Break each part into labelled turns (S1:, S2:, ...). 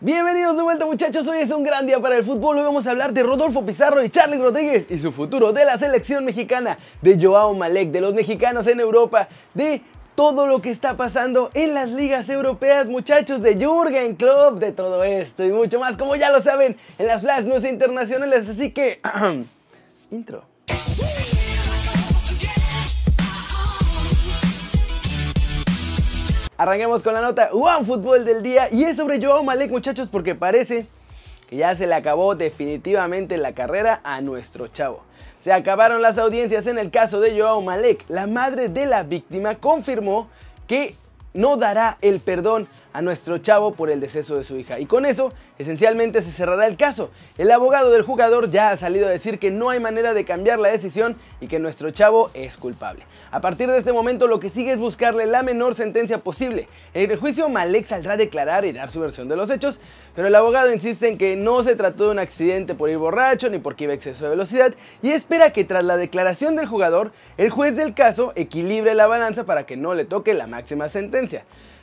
S1: Bienvenidos de vuelta muchachos, hoy es un gran día para el fútbol, hoy vamos a hablar de Rodolfo Pizarro y Charlie Rodríguez y su futuro, de la selección mexicana, de Joao Malek, de los mexicanos en Europa, de todo lo que está pasando en las ligas europeas muchachos, de Jürgen Klopp, de todo esto y mucho más, como ya lo saben, en las Flash News Internacionales, así que... intro. Arranquemos con la nota One Fútbol del día y es sobre Joao Malek muchachos porque parece que ya se le acabó definitivamente la carrera a nuestro chavo. Se acabaron las audiencias en el caso de Joao Malek. La madre de la víctima confirmó que no dará el perdón a nuestro chavo por el deceso de su hija. Y con eso, esencialmente se cerrará el caso. El abogado del jugador ya ha salido a decir que no hay manera de cambiar la decisión y que nuestro chavo es culpable. A partir de este momento lo que sigue es buscarle la menor sentencia posible. En el juicio Malek saldrá a declarar y dar su versión de los hechos, pero el abogado insiste en que no se trató de un accidente por ir borracho ni porque iba exceso de velocidad y espera que tras la declaración del jugador, el juez del caso equilibre la balanza para que no le toque la máxima sentencia.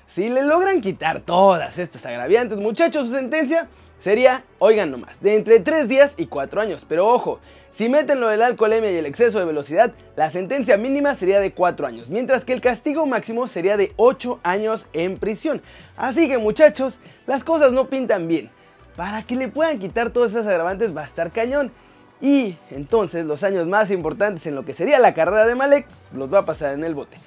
S1: Si le logran quitar todas estas agraviantes, muchachos, su sentencia sería, oigan nomás, de entre 3 días y 4 años. Pero ojo, si meten lo del alcoholemia y el exceso de velocidad, la sentencia mínima sería de 4 años, mientras que el castigo máximo sería de 8 años en prisión. Así que muchachos, las cosas no pintan bien. Para que le puedan quitar todas esas agravantes va a estar cañón. Y entonces los años más importantes en lo que sería la carrera de Malek los va a pasar en el bote.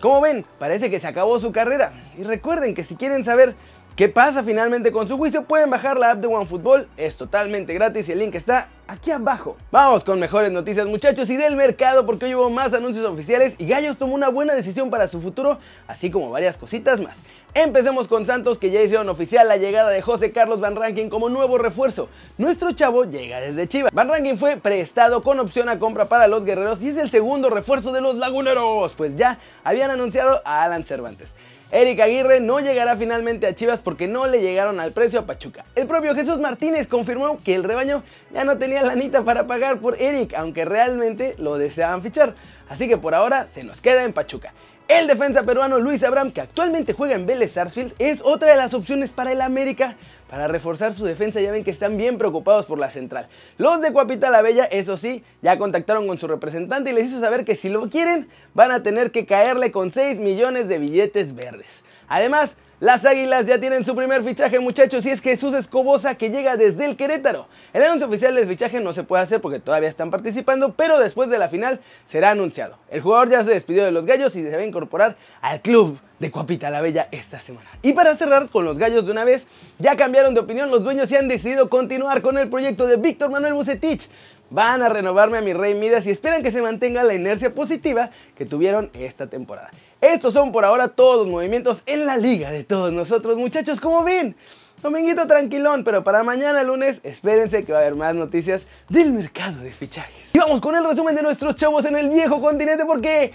S1: Como ven, parece que se acabó su carrera. Y recuerden que si quieren saber qué pasa finalmente con su juicio, pueden bajar la app de OneFootball. Es totalmente gratis y el link está aquí abajo. Vamos con mejores noticias muchachos y del mercado porque hoy hubo más anuncios oficiales y Gallos tomó una buena decisión para su futuro, así como varias cositas más. Empecemos con Santos que ya hicieron oficial la llegada de José Carlos Van Rankin como nuevo refuerzo. Nuestro chavo llega desde Chivas. Van Rankin fue prestado con opción a compra para los guerreros y es el segundo refuerzo de los laguneros, pues ya habían anunciado a Alan Cervantes. Eric Aguirre no llegará finalmente a Chivas porque no le llegaron al precio a Pachuca. El propio Jesús Martínez confirmó que el rebaño ya no tenía lanita para pagar por Eric, aunque realmente lo deseaban fichar. Así que por ahora se nos queda en Pachuca. El defensa peruano Luis Abraham, que actualmente juega en Vélez Sarsfield, es otra de las opciones para el América para reforzar su defensa. Ya ven que están bien preocupados por la central. Los de Cuapita la Bella, eso sí, ya contactaron con su representante y les hizo saber que si lo quieren, van a tener que caerle con 6 millones de billetes verdes. Además, las Águilas ya tienen su primer fichaje muchachos y es Jesús Escobosa que llega desde el Querétaro. El anuncio oficial del fichaje no se puede hacer porque todavía están participando, pero después de la final será anunciado. El jugador ya se despidió de los gallos y se va a incorporar al club de Cuapita la Bella esta semana. Y para cerrar con los gallos de una vez, ya cambiaron de opinión los dueños y han decidido continuar con el proyecto de Víctor Manuel Bucetich van a renovarme a mi Rey Midas y esperan que se mantenga la inercia positiva que tuvieron esta temporada. Estos son por ahora todos los movimientos en la liga de todos nosotros, muchachos, como ven. Dominguito tranquilón, pero para mañana lunes espérense que va a haber más noticias del mercado de fichajes. Y vamos con el resumen de nuestros chavos en el viejo continente porque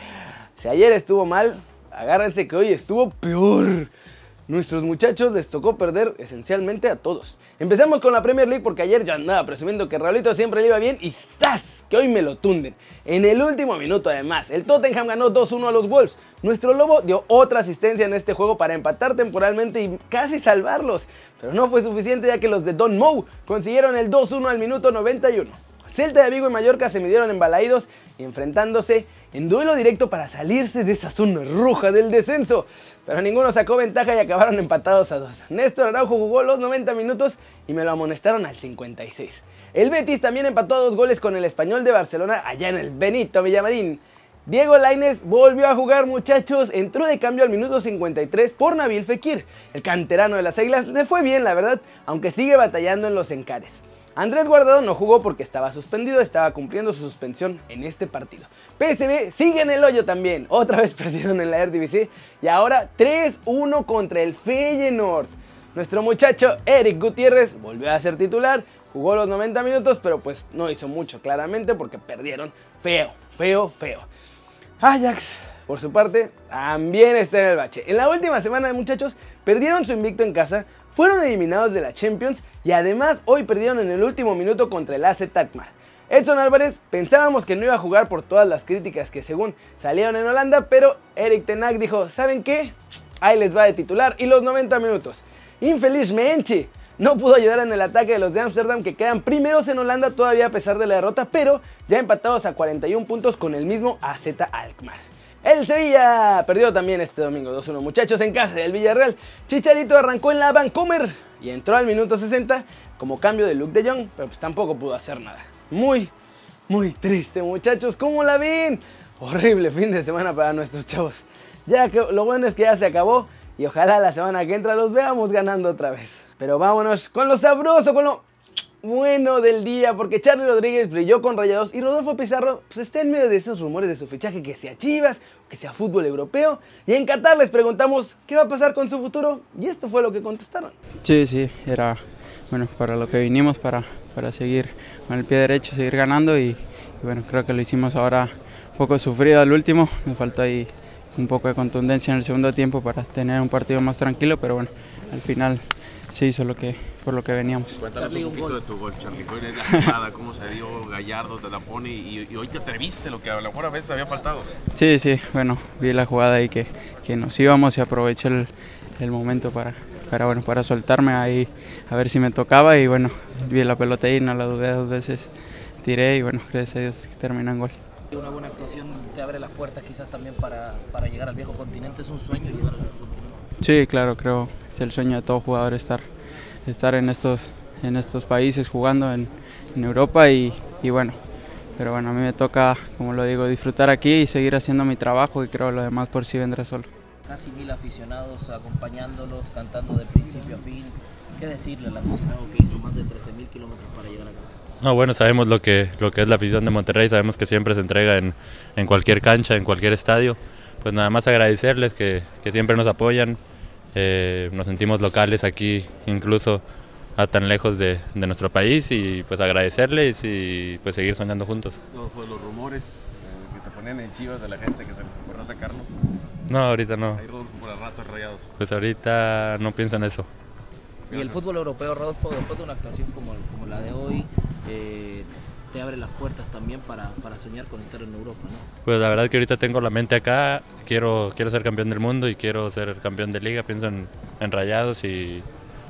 S1: si ayer estuvo mal, agárrense que hoy estuvo peor. Nuestros muchachos les tocó perder esencialmente a todos. Empezamos con la Premier League porque ayer yo andaba presumiendo que Raulito siempre le iba bien y ¡zas! Que hoy me lo tunden. En el último minuto además, el Tottenham ganó 2-1 a los Wolves. Nuestro Lobo dio otra asistencia en este juego para empatar temporalmente y casi salvarlos. Pero no fue suficiente ya que los de Don Moe consiguieron el 2-1 al minuto 91. Celta de Vigo y Mallorca se midieron embalaídos enfrentándose en duelo directo para salirse de esa zona roja del descenso. Pero ninguno sacó ventaja y acabaron empatados a dos. Néstor Araujo jugó los 90 minutos y me lo amonestaron al 56. El Betis también empató a dos goles con el Español de Barcelona allá en el Benito Villamarín. Diego Laines volvió a jugar muchachos, entró de cambio al minuto 53 por Nabil Fekir. El canterano de las Águilas le fue bien la verdad, aunque sigue batallando en los encares. Andrés Guardado no jugó porque estaba suspendido, estaba cumpliendo su suspensión en este partido. PSV sigue en el hoyo también, otra vez perdieron en la Eredivisie y ahora 3-1 contra el Feyenoord. Nuestro muchacho Eric Gutiérrez volvió a ser titular, jugó los 90 minutos, pero pues no hizo mucho claramente porque perdieron feo, feo, feo. Ajax por su parte, también está en el bache. En la última semana, muchachos, perdieron su invicto en casa, fueron eliminados de la Champions y además hoy perdieron en el último minuto contra el AC Takmar. Edson Álvarez pensábamos que no iba a jugar por todas las críticas que según salieron en Holanda, pero Eric Tenag dijo, ¿saben qué? Ahí les va de titular y los 90 minutos. Infelizmente, no pudo ayudar en el ataque de los de Ámsterdam que quedan primeros en Holanda todavía a pesar de la derrota, pero ya empatados a 41 puntos con el mismo AZ Alkmaar. El Sevilla perdió también este domingo 2-1 muchachos en casa del Villarreal. Chicharito arrancó en la Vancomer y entró al minuto 60 como cambio de look de Young, pero pues tampoco pudo hacer nada. Muy, muy triste muchachos, ¿cómo la ven? Horrible fin de semana para nuestros chavos. Ya que lo bueno es que ya se acabó y ojalá la semana que entra los veamos ganando otra vez. Pero vámonos con lo sabroso, con lo bueno del día, porque Charlie Rodríguez brilló con Rayados y Rodolfo Pizarro pues, está en medio de esos rumores de su fichaje, que sea Chivas, que sea fútbol europeo. Y en Qatar les preguntamos qué va a pasar con su futuro y esto fue lo que contestaron.
S2: Sí, sí, era bueno para lo que vinimos, para, para seguir con el pie derecho, seguir ganando y, y bueno, creo que lo hicimos ahora un poco sufrido al último, me faltó ahí un poco de contundencia en el segundo tiempo para tener un partido más tranquilo, pero bueno, al final se hizo lo que, por lo que veníamos.
S3: Cuéntanos
S4: Charlie,
S3: un poquito de tu gol, Charlie. ¿Cuál es la jugada? ¿Cómo se dio Gallardo? Te la pone y, y hoy te atreviste, lo que a lo mejor a veces había faltado.
S2: Sí, sí, bueno, vi la jugada ahí que, que nos íbamos y aproveché el, el momento para, para, bueno, para soltarme ahí a ver si me tocaba y bueno, vi la pelota ahí, no la dudé dos veces, tiré y bueno, gracias a Dios que terminó en gol.
S4: Una buena actuación te abre las puertas quizás también para, para llegar al viejo continente. Es un sueño llegar al viejo continente.
S2: Sí, claro, creo es el sueño de todo jugador estar, estar en, estos, en estos países jugando en, en Europa y, y bueno, pero bueno, a mí me toca, como lo digo, disfrutar aquí y seguir haciendo mi trabajo y creo lo demás por sí vendrá solo.
S4: Casi mil aficionados acompañándolos, cantando de principio a fin. ¿Qué decirle al aficionado que hizo más de 13.000 kilómetros para llegar acá?
S5: No, bueno, sabemos lo que, lo que es la afición de Monterrey, sabemos que siempre se entrega en, en cualquier cancha, en cualquier estadio. Pues nada más agradecerles que, que siempre nos apoyan, eh, nos sentimos locales aquí, incluso a tan lejos de, de nuestro país y pues agradecerles y pues seguir soñando juntos.
S3: Los, los rumores eh, que te ponían en chivas de la gente que se les ocurrió sacarlo.
S5: No, ahorita no,
S3: Ahí Rodolfo por el rato rayados.
S5: pues ahorita no pienso en eso.
S4: Y el fútbol europeo, Rodolfo, después de una actuación como, como la de hoy, eh, te abre las puertas también para, para soñar con estar en Europa, ¿no?
S5: Pues la verdad que ahorita tengo la mente acá, quiero, quiero ser campeón del mundo y quiero ser campeón de liga, pienso en, en rayados y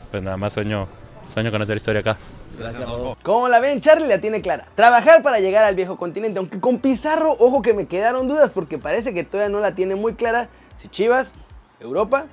S5: pues nada más sueño, sueño con hacer historia acá.
S4: Gracias, Rodolfo.
S1: Como la ven, Charlie la tiene clara. Trabajar para llegar al viejo continente. Aunque con Pizarro, ojo que me quedaron dudas porque parece que todavía no la tiene muy clara. Si Chivas, Europa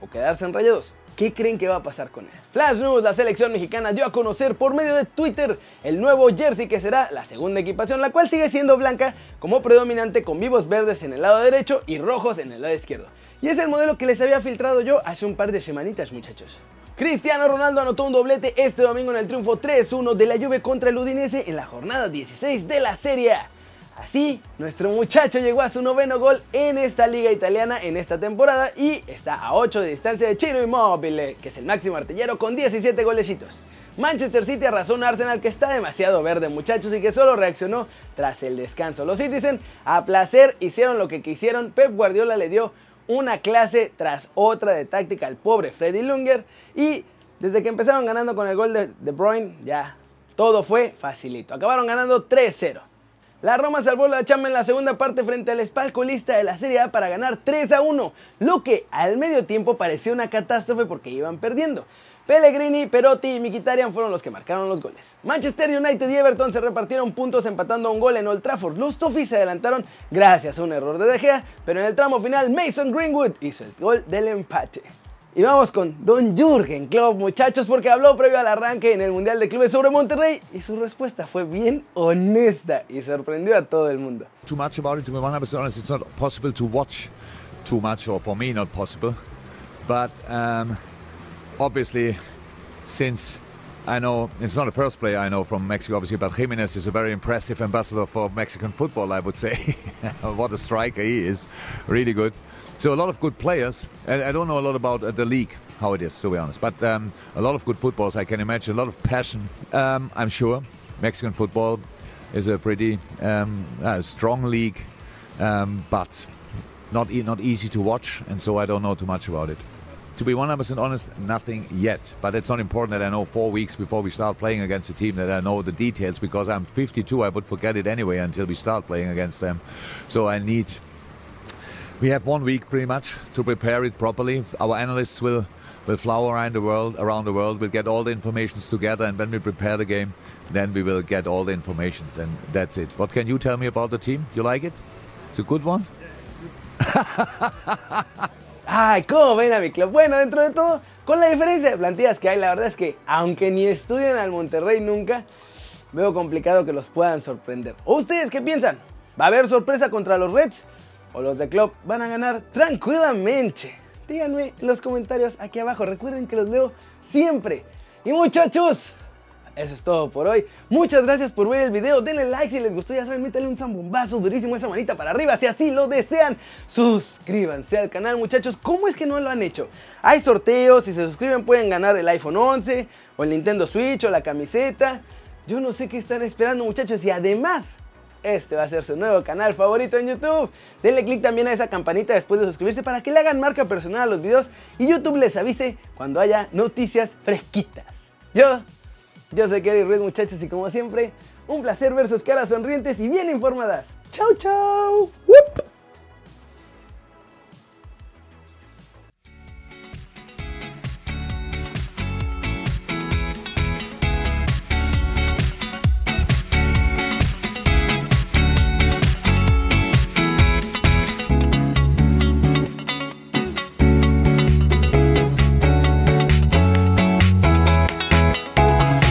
S1: o quedarse en Rayados. ¿Qué creen que va a pasar con él? Flash News, la selección mexicana dio a conocer por medio de Twitter el nuevo jersey que será la segunda equipación, la cual sigue siendo blanca como predominante con vivos verdes en el lado derecho y rojos en el lado izquierdo. Y es el modelo que les había filtrado yo hace un par de semanitas, muchachos. Cristiano Ronaldo anotó un doblete este domingo en el triunfo 3-1 de la Juve contra el Udinese en la jornada 16 de la Serie A. Así, nuestro muchacho llegó a su noveno gol en esta liga italiana en esta temporada y está a 8 de distancia de Ciro Immobile, que es el máximo artillero con 17 golecitos. Manchester City arrasó un Arsenal que está demasiado verde muchachos y que solo reaccionó tras el descanso. Los Citizen a placer hicieron lo que quisieron, Pep Guardiola le dio una clase tras otra de táctica al pobre Freddy Lunger y desde que empezaron ganando con el gol de De Bruyne ya todo fue facilito. Acabaron ganando 3-0. La Roma salvó la chamba en la segunda parte frente al espalcolista de la Serie A para ganar 3 a 1, lo que al medio tiempo parecía una catástrofe porque iban perdiendo. Pellegrini, Perotti y Mkhitaryan fueron los que marcaron los goles. Manchester United y Everton se repartieron puntos empatando un gol en Old Trafford. Los Toffees se adelantaron gracias a un error de De Gea, pero en el tramo final Mason Greenwood hizo el gol del empate. Y vamos con Don Jürgen Klopp, muchachos, porque habló previo al arranque en el Mundial de Clubes sobre Monterrey y su respuesta fue bien honesta y sorprendió a todo el mundo.
S6: too much about it. To be 100% honest, it's not possible to watch too much, or for me, not possible. But um, obviously, since I know it's not the first player I know from Mexico, obviously, but Jimenez is a very impressive ambassador for Mexican football, I would say. what a striker he is, really good. So a lot of good players, and I don't know a lot about uh, the league how it is to be honest, but um, a lot of good footballs I can imagine, a lot of passion. Um, I'm sure Mexican football is a pretty um, uh, strong league, um, but not e- not easy to watch, and so I don't know too much about it. To be 100% honest, nothing yet. But it's not important that I know four weeks before we start playing against a team that I know the details because I'm 52. I would forget it anyway until we start playing against them. So I need. We have one week pretty much to prepare it properly. Our analysts will will flower around the world. Around the world, we'll get all the informations together, and when we prepare the game, then we will get all the informations, and that's it. What can you tell me about the team? You like it? It's a good one.
S1: Ay, ¿cómo ven a mi club? Bueno, dentro de todo, con la diferencia de plantillas que hay, la verdad es que aunque ni estudian al Monterrey nunca, veo complicado que los puedan sorprender. ¿O ustedes qué piensan? ¿Va a haber sorpresa contra los Reds? ¿O los de club van a ganar tranquilamente? Díganme en los comentarios aquí abajo. Recuerden que los leo siempre. Y muchachos, eso es todo por hoy. Muchas gracias por ver el video. Denle like si les gustó. Ya saben, métanle un zambombazo durísimo esa manita para arriba si así lo desean. Suscríbanse al canal, muchachos. ¿Cómo es que no lo han hecho? Hay sorteos. Si se suscriben pueden ganar el iPhone 11 o el Nintendo Switch o la camiseta. Yo no sé qué están esperando, muchachos. Y además, este va a ser su nuevo canal favorito en YouTube. Denle click también a esa campanita después de suscribirse para que le hagan marca personal a los videos y YouTube les avise cuando haya noticias fresquitas. Yo, yo soy Kerry Ruiz muchachos y como siempre, un placer ver sus caras sonrientes y bien informadas. ¡Chau, chau!